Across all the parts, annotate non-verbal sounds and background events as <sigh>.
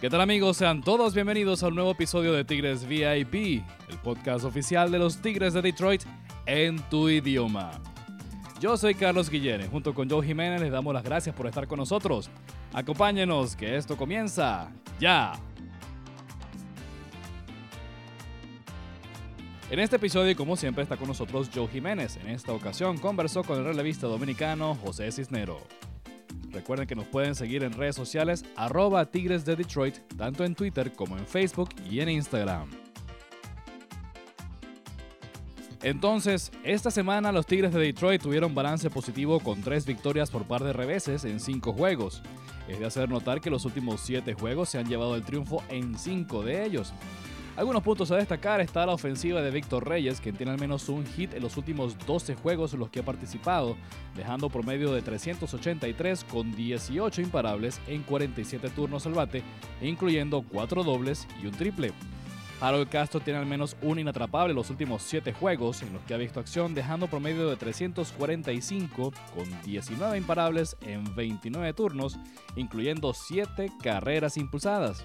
¿Qué tal amigos? Sean todos bienvenidos a un nuevo episodio de Tigres VIP, el podcast oficial de los Tigres de Detroit en tu idioma. Yo soy Carlos Guillén, junto con Joe Jiménez les damos las gracias por estar con nosotros. Acompáñenos, que esto comienza ya. En este episodio, como siempre, está con nosotros Joe Jiménez. En esta ocasión conversó con el relevista dominicano José Cisnero. Recuerden que nos pueden seguir en redes sociales arroba Tigres de Detroit, tanto en Twitter como en Facebook y en Instagram. Entonces, esta semana los Tigres de Detroit tuvieron balance positivo con tres victorias por par de reveses en cinco juegos. Es de hacer notar que los últimos siete juegos se han llevado el triunfo en cinco de ellos. Algunos puntos a destacar está la ofensiva de Víctor Reyes, quien tiene al menos un hit en los últimos 12 juegos en los que ha participado, dejando promedio de 383 con 18 imparables en 47 turnos al bate, incluyendo 4 dobles y un triple. Harold Castro tiene al menos un inatrapable en los últimos 7 juegos en los que ha visto acción, dejando promedio de 345 con 19 imparables en 29 turnos, incluyendo 7 carreras impulsadas.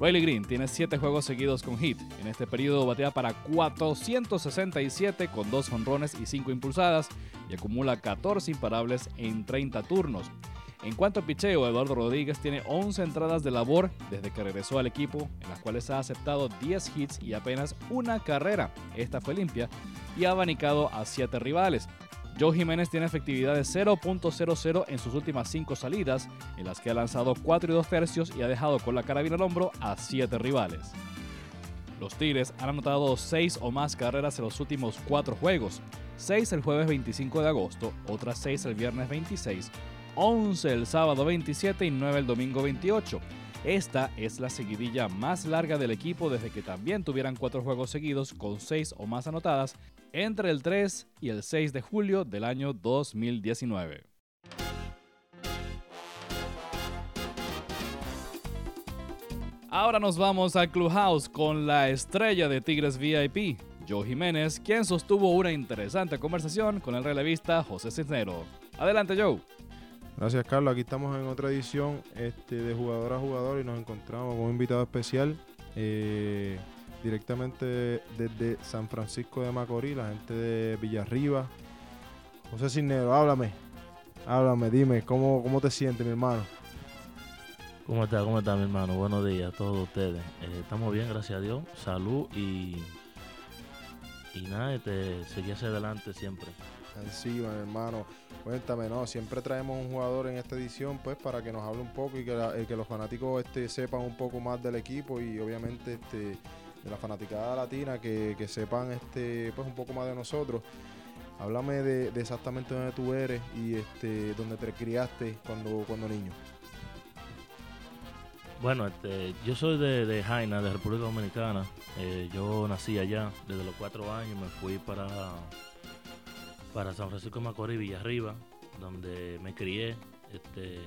Riley Green tiene 7 juegos seguidos con hit. En este periodo batea para 467 con 2 honrones y 5 impulsadas y acumula 14 imparables en 30 turnos. En cuanto a picheo, Eduardo Rodríguez tiene 11 entradas de labor desde que regresó al equipo, en las cuales ha aceptado 10 hits y apenas una carrera. Esta fue limpia y ha abanicado a 7 rivales. Joe Jiménez tiene efectividad de 0.00 en sus últimas 5 salidas, en las que ha lanzado 4 y 2 tercios y ha dejado con la carabina al hombro a 7 rivales. Los Tigres han anotado 6 o más carreras en los últimos 4 juegos, 6 el jueves 25 de agosto, otras 6 el viernes 26, 11 el sábado 27 y 9 el domingo 28. Esta es la seguidilla más larga del equipo desde que también tuvieran cuatro juegos seguidos con seis o más anotadas entre el 3 y el 6 de julio del año 2019. Ahora nos vamos al Clubhouse con la estrella de Tigres VIP, Joe Jiménez, quien sostuvo una interesante conversación con el relevista José Cisnero. Adelante, Joe. Gracias, Carlos. Aquí estamos en otra edición este, de jugador a jugador y nos encontramos con un invitado especial eh, directamente desde San Francisco de Macorís, la gente de Villarriba. José Cisnero, háblame. Háblame, dime, ¿cómo, cómo te sientes, mi hermano? ¿Cómo está? ¿Cómo está, mi hermano? Buenos días a todos ustedes. Eh, estamos bien, gracias a Dios. Salud y. Y nada, este, seguir hacia adelante siempre. Encima, mi hermano. Cuéntame, ¿no? Siempre traemos un jugador en esta edición, pues, para que nos hable un poco y que, la- eh, que los fanáticos este, sepan un poco más del equipo y obviamente este, de la fanaticada latina, que, que sepan este, pues, un poco más de nosotros. Háblame de, de exactamente dónde tú eres y este, dónde te criaste cuando, cuando niño. Bueno, este, yo soy de, de Jaina, de República Dominicana. Eh, yo nací allá. Desde los cuatro años me fui para, para San Francisco de Macorís, Villarriba, donde me crié. Este,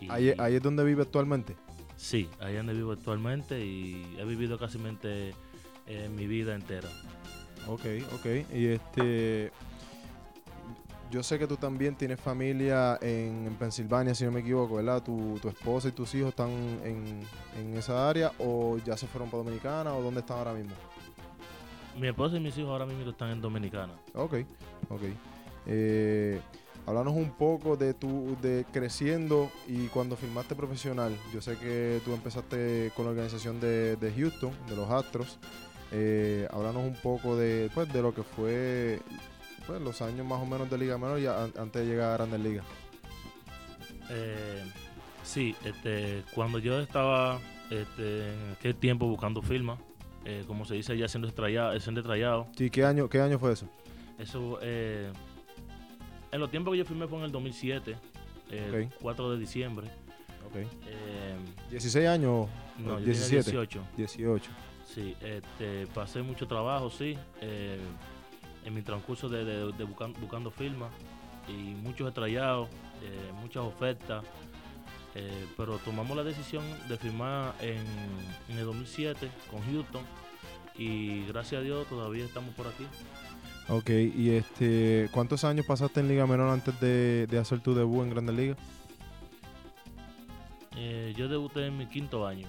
y- Ahí, ahí es donde vive actualmente. Sí, ahí donde vivo actualmente y he vivido casi eh, mi vida entera. Ok, ok. Y este. Yo sé que tú también tienes familia en, en Pensilvania, si no me equivoco, ¿verdad? Tu, tu esposa y tus hijos están en, en esa área o ya se fueron para Dominicana o dónde están ahora mismo. Mi esposa y mis hijos ahora mismo están en Dominicana. Ok, ok. Eh, háblanos un poco de tu de creciendo y cuando firmaste profesional. Yo sé que tú empezaste con la organización de, de Houston, de los Astros. Eh, háblanos un poco de, pues, de lo que fue pues, los años más o menos de Liga Menor y an- antes de llegar a Grandes Ligas. Eh, sí, este, cuando yo estaba este, en aquel tiempo buscando firma, eh, como se dice ya siendo estrellado, siendo estrellado, Sí, ¿qué año, qué año fue eso? eso, eh, en los tiempos que yo firmé fue en el 2007, el Ok. 4 de diciembre. Ok. Eh, 16 años, no, yo tenía 17. 18. 18. Sí, este, pasé mucho trabajo, sí, eh, en mi transcurso de, de- de buscan- buscando firmas y muchos estrellados, eh, muchas ofertas, eh, pero tomamos la decisión de firmar en, en el 2007 con Houston y gracias a Dios todavía estamos por aquí. Ok, y este, ¿cuántos años pasaste en Liga Menor antes de, de hacer tu debut en Grandes Ligas? Eh, yo debuté en mi quinto año.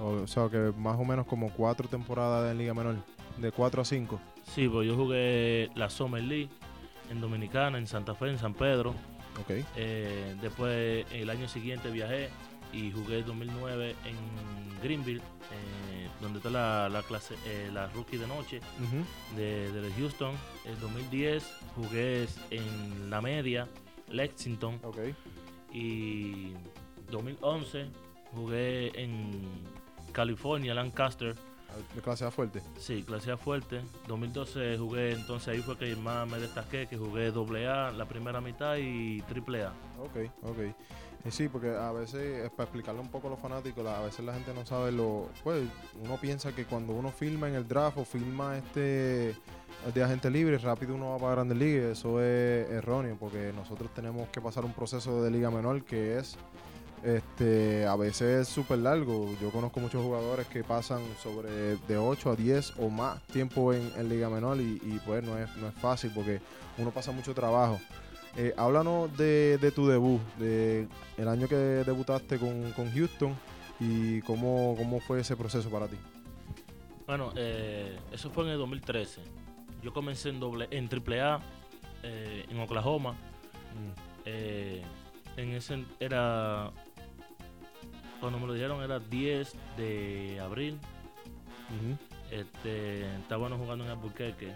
O, sea, que más o menos como cuatro temporadas en Liga Menor, de cuatro a cinco. Sí, pues yo jugué la Summer League en Dominicana, en Santa Fe, en San Pedro. Ok. Eh, después, el año siguiente viajé y jugué 2009 en Greenville, eh, donde está la, la clase, eh, la rookie de noche de, de Houston. En 2010 jugué en la media, Lexington. Ok. Y 2011 jugué en California, Lancaster. De clase A fuerte. Sí, clase A fuerte. 2012 jugué, entonces ahí fue que más me destaqué, que jugué AA la primera mitad y AAA. Ok, ok. Y sí, porque a veces, es para explicarle un poco a los fanáticos, a veces la gente no sabe lo. Pues uno piensa que cuando uno filma en el draft o filma este de agente libre, rápido uno va para Grandes Ligas. Eso es erróneo, porque nosotros tenemos que pasar un proceso de liga menor que es. Este, a veces es súper largo. Yo conozco muchos jugadores que pasan sobre de 8 a 10 o más tiempo en, en Liga Menor y, y, pues no es, no es fácil porque uno pasa mucho trabajo. Eh, háblanos de, de tu debut, de el año que debutaste con, con Houston y cómo, cómo fue ese proceso para ti. Bueno, eh, eso fue en el 2013. Yo comencé en, doble, en AAA eh, en Oklahoma. Eh, en ese era. Cuando me lo dijeron era 10 de abril. Este, estábamos jugando en Albuquerque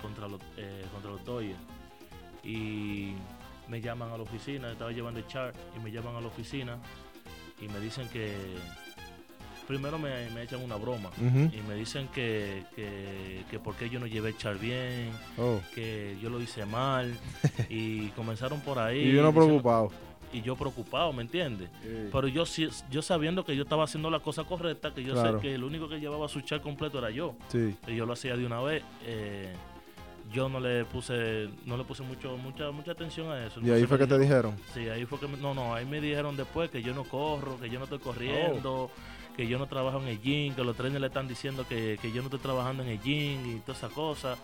contra los, contra los Dodgers. Y me llaman a la oficina, estaba llevando el chart y me llaman a la oficina y me dicen que. Primero me, me echan una broma y me dicen que, que, que por qué yo no llevé el chart bien, Oh. que yo lo hice mal <laughs> y comenzaron por ahí. Y yo no preocupado. Y yo preocupado, ¿me entiendes? Sí. Pero yo yo sabiendo que yo estaba haciendo la cosa correcta, que yo Claro. sé que el único que llevaba su chart completo era yo, Sí. y yo lo hacía de una vez, eh, yo no le puse no le puse mucho mucha mucha atención a eso. Y ahí fue que te dijeron-. Sí, ahí fue que me- no, no, ahí me dijeron después que yo no corro, que yo no estoy corriendo, Oh. que yo no trabajo en el gym, que los trainers le están diciendo que, que yo no estoy trabajando en el gym y todas esas cosas.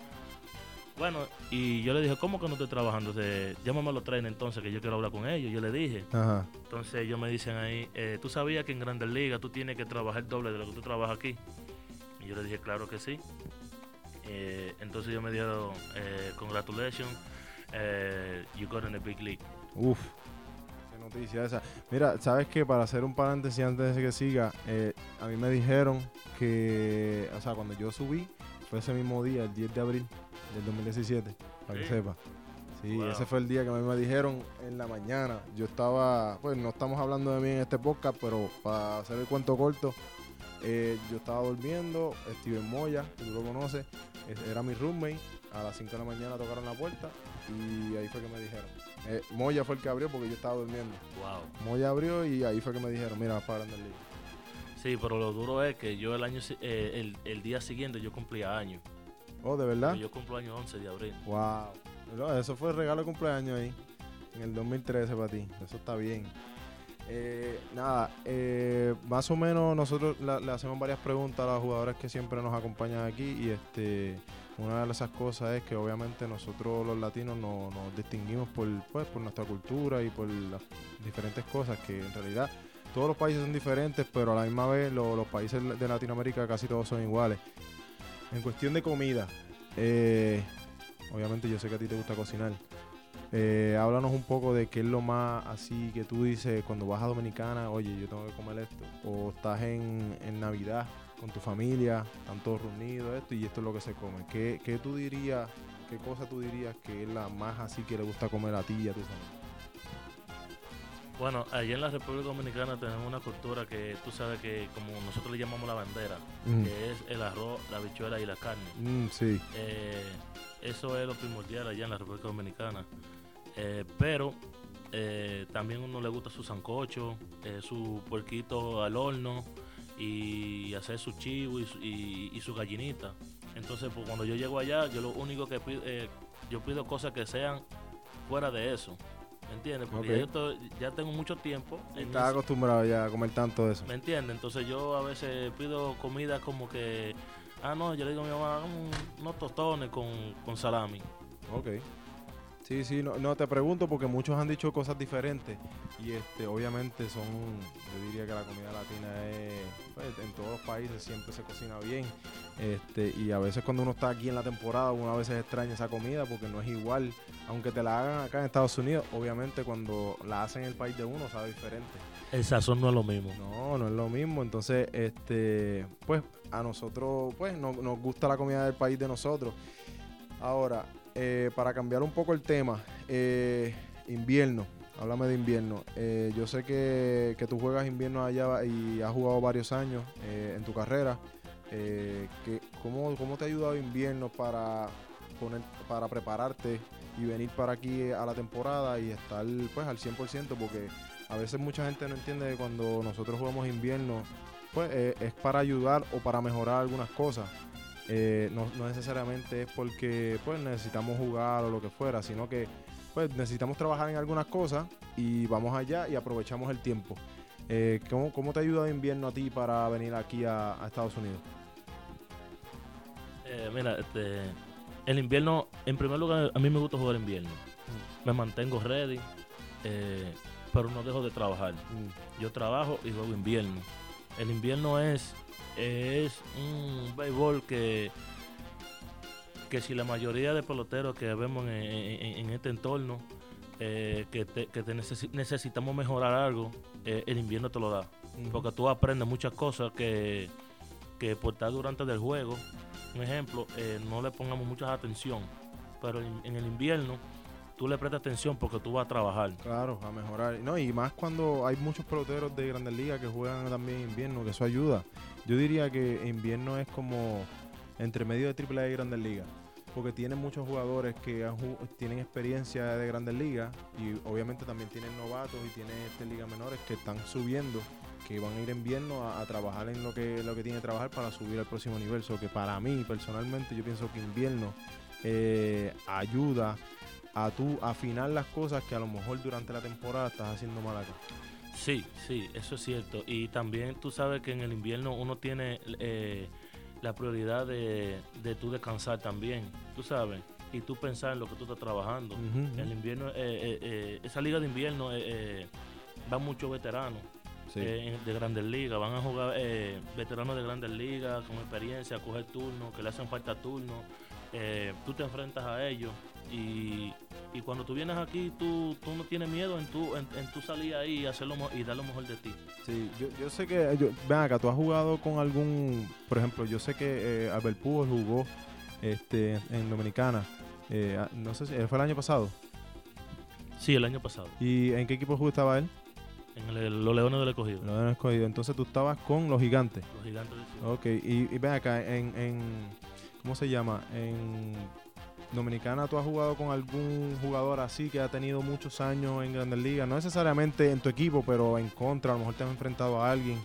Bueno, y yo le dije, ¿cómo que no estoy trabajando? Llámame a los trainers entonces, que yo quiero hablar con ellos. Yo le dije. Ajá. Entonces ellos me dicen ahí, eh, ¿tú sabías que en Grandes Ligas tú tienes que trabajar el doble de lo que tú trabajas aquí? Y yo le dije, claro que sí. Eh, entonces ellos me dijeron, eh, congratulations, eh, you got in the big league. Uf. Qué noticia esa. Mira, sabes que para hacer un paréntesis antes de que siga, eh, a mí me dijeron que, o sea, cuando yo subí, fue ese mismo día, el 10 de abril del 2017, para que sepa. Sí, Wow. ese fue el día que a mí me dijeron en la mañana. Yo estaba, pues no estamos hablando de mí en este podcast, pero para hacer el cuento corto, eh, yo estaba durmiendo, Steven Moya, que tú lo conoces, es- era mi roommate. A las 5 de la mañana tocaron la puerta y ahí fue que me dijeron. Eh, Moya fue el que abrió porque yo estaba durmiendo. Wow. Moya abrió y ahí fue que me dijeron, mira, para Grandes Ligas. Sí, pero lo duro es que yo el año eh, el, el día siguiente yo cumplía años. Oh, ¿de verdad? Yo cumplo año 11 de abril. Wow. Eso fue el regalo de cumpleaños ahí. En el 2013 para ti. Eso está bien. Eh, nada, eh, más o menos nosotros le hacemos varias preguntas a los jugadores que siempre nos acompañan aquí y este una de esas cosas es que obviamente nosotros los latinos no- nos distinguimos por, pues, por nuestra cultura y por las diferentes cosas que en realidad todos los países son diferentes, pero a la misma vez lo- los países de Latinoamérica casi todos son iguales. En cuestión de comida, eh, obviamente yo sé que a ti te gusta cocinar. Eh, háblanos un poco de qué es lo más así que tú dices cuando vas a Dominicana, oye, yo tengo que comer esto. O estás en, en Navidad con tu familia, están todos reunidos, esto y esto es lo que se come. ¿Qué, qué tú dirías, qué cosa tú dirías que es la más así que le gusta comer a ti y a tu familia? Bueno, allá en la República Dominicana tenemos una cultura que tú sabes que como nosotros le llamamos la bandera, Mm, que es el arroz, la habichuela y la carne. mm, sí, Eh, eso es lo primordial allá en la República Dominicana. Eh, pero eh, también a uno le gusta su sancocho, eh, su puerquito al horno y hacer su chivo y su, y- y su gallinita. Entonces, pues, cuando yo llego allá, yo lo único que pido, eh, yo pido cosas que sean fuera de eso. ¿Me entiendes? Porque yo ya tengo mucho tiempo en estás acostumbrado ya a comer tanto de eso. ¿Me entiendes? Entonces yo a veces pido comida como que, ah, no, yo le digo a mi mamá, "Hagamos un- unos tostones con, con salami. Ok. Sí, sí, no, no, te pregunto porque muchos han dicho cosas diferentes y este obviamente son, yo diría que la comida latina es, pues, en todos los países siempre se cocina bien este y a veces cuando uno está aquí en la temporada uno a veces extraña esa comida porque no es igual, aunque te la hagan acá en Estados Unidos, obviamente cuando la hacen en el país de uno sabe diferente. El sazón no es lo mismo. No, no es lo mismo, entonces este pues a nosotros pues no, nos gusta la comida del país de nosotros. Ahora, eh, para cambiar un poco el tema, eh, invierno, háblame de invierno. Eh, yo sé que, que, tú juegas invierno allá y has jugado varios años en tu carrera. ¿cómo, ¿Cómo te ha ayudado invierno para, poner, para prepararte y venir para aquí a la temporada y estar pues al 100%? Porque a veces mucha gente no entiende que cuando nosotros jugamos invierno, pues es para ayudar o para mejorar algunas cosas. Eh, no, necesariamente es porque pues necesitamos jugar o lo que fuera, sino que pues necesitamos trabajar en algunas cosas y vamos allá y aprovechamos el tiempo. Eh, ¿cómo, te ayuda el invierno a ti para venir aquí a, Estados Unidos? Eh, mira, este, el invierno, en primer lugar, a mí me gusta jugar invierno. Me mantengo ready, pero no dejo de trabajar. Mm. Yo trabajo y juego invierno. El invierno es es un béisbol que, que si la mayoría de peloteros que vemos en, este entorno, eh, que, te, necesitamos mejorar algo, eh, el invierno te lo da. Porque tú aprendes muchas cosas que, que por estar durante el juego, un ejemplo, eh, no le pongamos mucha atención. Pero en, el invierno tú le prestas atención porque tú vas a trabajar. Claro, a mejorar. No, y más cuando hay muchos peloteros de Grandes Ligas que juegan también en invierno, que eso ayuda. Yo diría que invierno es como entre medio de AAA y Grandes Ligas, porque tienen muchos jugadores que tienen experiencia de Grandes Ligas y obviamente también tienen novatos y tienen este ligas menores que están subiendo, que van a ir en invierno a, trabajar en lo que lo que tiene que trabajar para subir al próximo nivel. So que para mí personalmente yo pienso que invierno eh, ayuda a tú afinar las cosas que a lo mejor durante la temporada estás haciendo mal acá. Sí, sí, eso es cierto. Y también tú sabes que en el invierno uno tiene eh, la prioridad de, de tú descansar también, tú sabes, y tú pensar en lo que tú estás trabajando. En el invierno, eh, eh, esa liga de invierno va muchos veteranos. de grandes ligas, van a jugar veteranos de grandes ligas con experiencia, a coger turnos, que le hacen falta turnos, tú te enfrentas a ellos y, y cuando tú vienes aquí, tú, tú no tienes miedo en tu, en, tu salir ahí y, hacerlo, y dar lo mejor de ti. Sí, yo, yo sé que, yo, ven acá, tú has jugado con algún, por ejemplo, yo sé que eh, Albert Pujol jugó este, en Dominicana, eh, no sé si, ¿fue el año pasado? Sí, el año pasado. ¿Y en qué equipo estaba él? En los Leones del Escogido. Los Leones del Escogido. Entonces tú estabas con los Gigantes. Los Gigantes, sí. Ok, y, y ven acá, en, en, ¿cómo se llama? En Dominicana, ¿tú has jugado con algún jugador así que ha tenido muchos años en Grandes Ligas? No necesariamente en tu equipo, pero en contra, a lo mejor te has enfrentado a alguien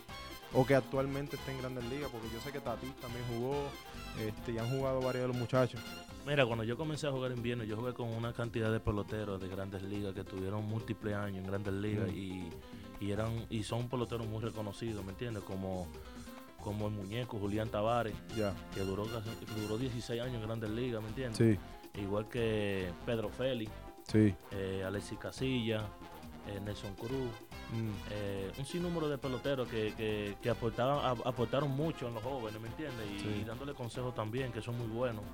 o que actualmente esté en Grandes Ligas, porque yo sé que Tati también jugó este, y han jugado varios de los muchachos. Mira, cuando yo comencé a jugar en Viernes, yo jugué con una cantidad de peloteros de Grandes Ligas que tuvieron múltiples años en Grandes Ligas mm. y, y, eran y son peloteros muy reconocidos, ¿me entiendes? Como como el muñeco Julián Tavares, que duró, duró 16 años en Grandes Ligas, ¿me entiendes? Igual que Pedro Félix, sí. eh, Alexis Casilla, eh, Nelson Cruz, Mm. Eh, un sinnúmero de peloteros que, que, aportaban, aportaron mucho en los jóvenes, ¿me entiendes? Y, dándole consejos también, que son muy buenos.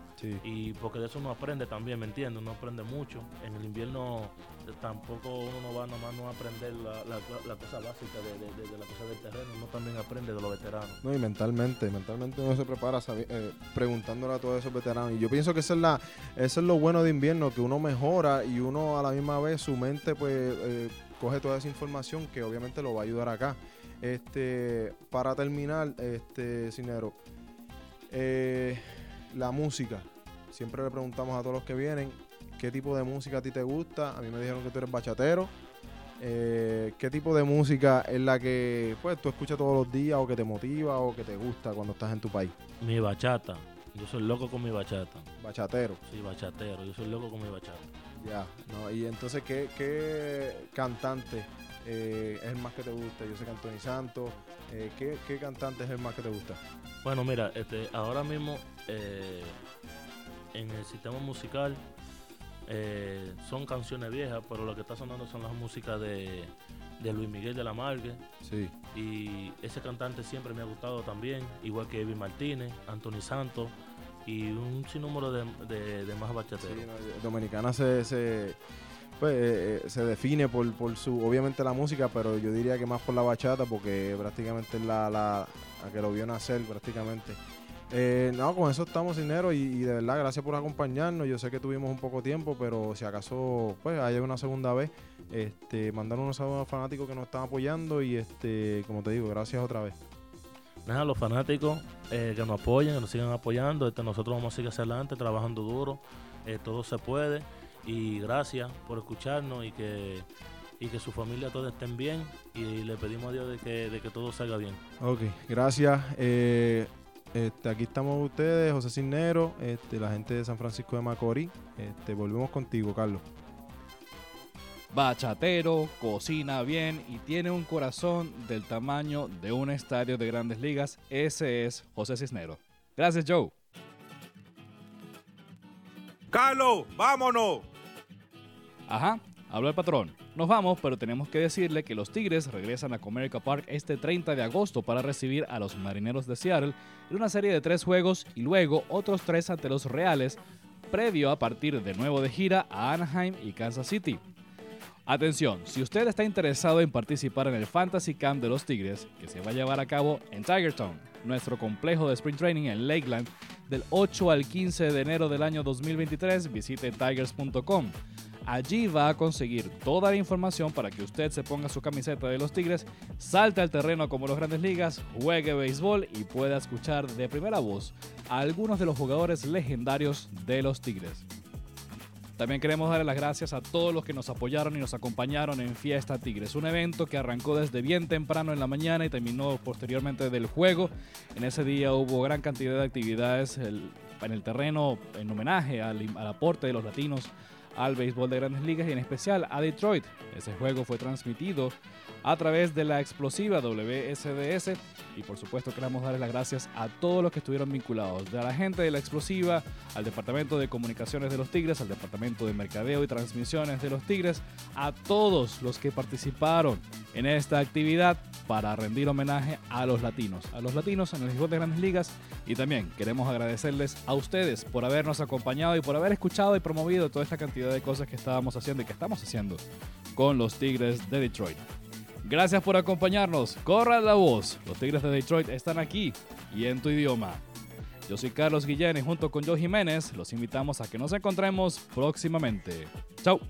Y porque de eso uno aprende también, ¿me entiendes? Uno aprende mucho. En el invierno eh, tampoco uno no va nada más a aprender la, la, cosa básica de, de, la cosa del terreno, uno también aprende de los veteranos. No, y mentalmente, mentalmente uno se prepara eh, preguntándole a todos esos veteranos. Y yo pienso que eso es, la, eso es lo bueno de invierno, que uno mejora y uno a la misma vez su mente pues coge toda esa información que obviamente lo va a ayudar acá. Este, para terminar, este, Cinero, eh, la música. Siempre le preguntamos a todos los que vienen qué tipo de música a ti te gusta. A mí me dijeron que tú eres bachatero. Eh, ¿Qué tipo de música es la que pues tú escuchas todos los días o que te motiva o que te gusta cuando estás en tu país? Mi bachata. Yo soy loco con mi bachata. Bachatero. Sí, bachatero. Yo soy loco con mi bachata. Ya, no, y entonces, ¿qué, qué cantante eh, es el más que te gusta? Yo sé que Anthony Santos, eh, ¿qué, cantante es el más que te gusta? Bueno, mira, este, ahora mismo eh, en el sistema musical son canciones viejas, pero lo que está sonando son las músicas de, de Luis Miguel de la Margue. Sí. Y ese cantante siempre me ha gustado también, igual que Evi Martínez, Anthony Santos y un sinnúmero de, de, de más Sí, bachateros. no, Dominicana se, se, pues, eh, eh, se define por, por su, obviamente la música, pero yo diría que más por la bachata, porque prácticamente es la, la, la que lo vio nacer prácticamente. Eh, no, con eso estamos, Cinero, y, de verdad, gracias por acompañarnos. Yo sé que tuvimos un poco tiempo, pero si acaso, pues, hay una segunda vez, este, mandar unos saludos a los fanáticos que nos están apoyando y, este, como te digo, gracias otra vez. Nada, los fanáticos eh, que nos apoyen, que nos sigan apoyando. Este, nosotros vamos a seguir hacia adelante, trabajando duro. eh, todo se puede. Y gracias por escucharnos y que, y que su familia todos estén bien. Y le pedimos a Dios de que, de que todo salga bien. Ok, gracias. Eh, este, aquí estamos ustedes, José Cisnero, este, la gente de San Francisco de Macorís. Este, volvemos contigo, Carlos. Bachatero, cocina bien y tiene un corazón del tamaño de un estadio de grandes ligas. Ese es José Cisnero. Gracias, Joe. Carlos, vámonos. Ajá, habló el patrón. Nos vamos, pero tenemos que decirle que los Tigres regresan a Comerica Park este 30 de agosto para recibir a los Marineros de Seattle en una serie de tres juegos y luego otros tres ante los Reales, previo a partir de nuevo de gira a Anaheim y Kansas City. Atención, si usted está interesado en participar en el Fantasy Camp de los Tigres, que se va a llevar a cabo en Tigertown, nuestro complejo de Spring Training en Lakeland, del 8 al 15 de enero del año 2023, visite tigers.com. Allí va a conseguir toda la información para que usted se ponga su camiseta de los Tigres, salte al terreno como los grandes ligas, juegue béisbol y pueda escuchar de primera voz a algunos de los jugadores legendarios de los Tigres. También queremos darle las gracias a todos los que nos apoyaron y nos acompañaron en Fiesta Tigres, un evento que arrancó desde bien temprano en la mañana y terminó posteriormente del juego. En ese día hubo gran cantidad de actividades en el terreno en homenaje al, al aporte de los latinos al béisbol de grandes ligas y en especial a Detroit. Ese juego fue transmitido a través de la explosiva WSDS y por supuesto queremos darles las gracias a todos los que estuvieron vinculados, de la gente de la explosiva, al departamento de comunicaciones de los Tigres, al departamento de mercadeo y transmisiones de los Tigres, a todos los que participaron en esta actividad para rendir homenaje a los latinos, a los latinos en el béisbol de grandes ligas y también queremos agradecerles a ustedes por habernos acompañado y por haber escuchado y promovido toda esta cantidad de cosas que estábamos haciendo y que estamos haciendo con los Tigres de Detroit. Gracias por acompañarnos. Corra la voz. Los Tigres de Detroit están aquí y en tu idioma. Yo soy Carlos Guillén y junto con Joe Jiménez los invitamos a que nos encontremos próximamente. Chao.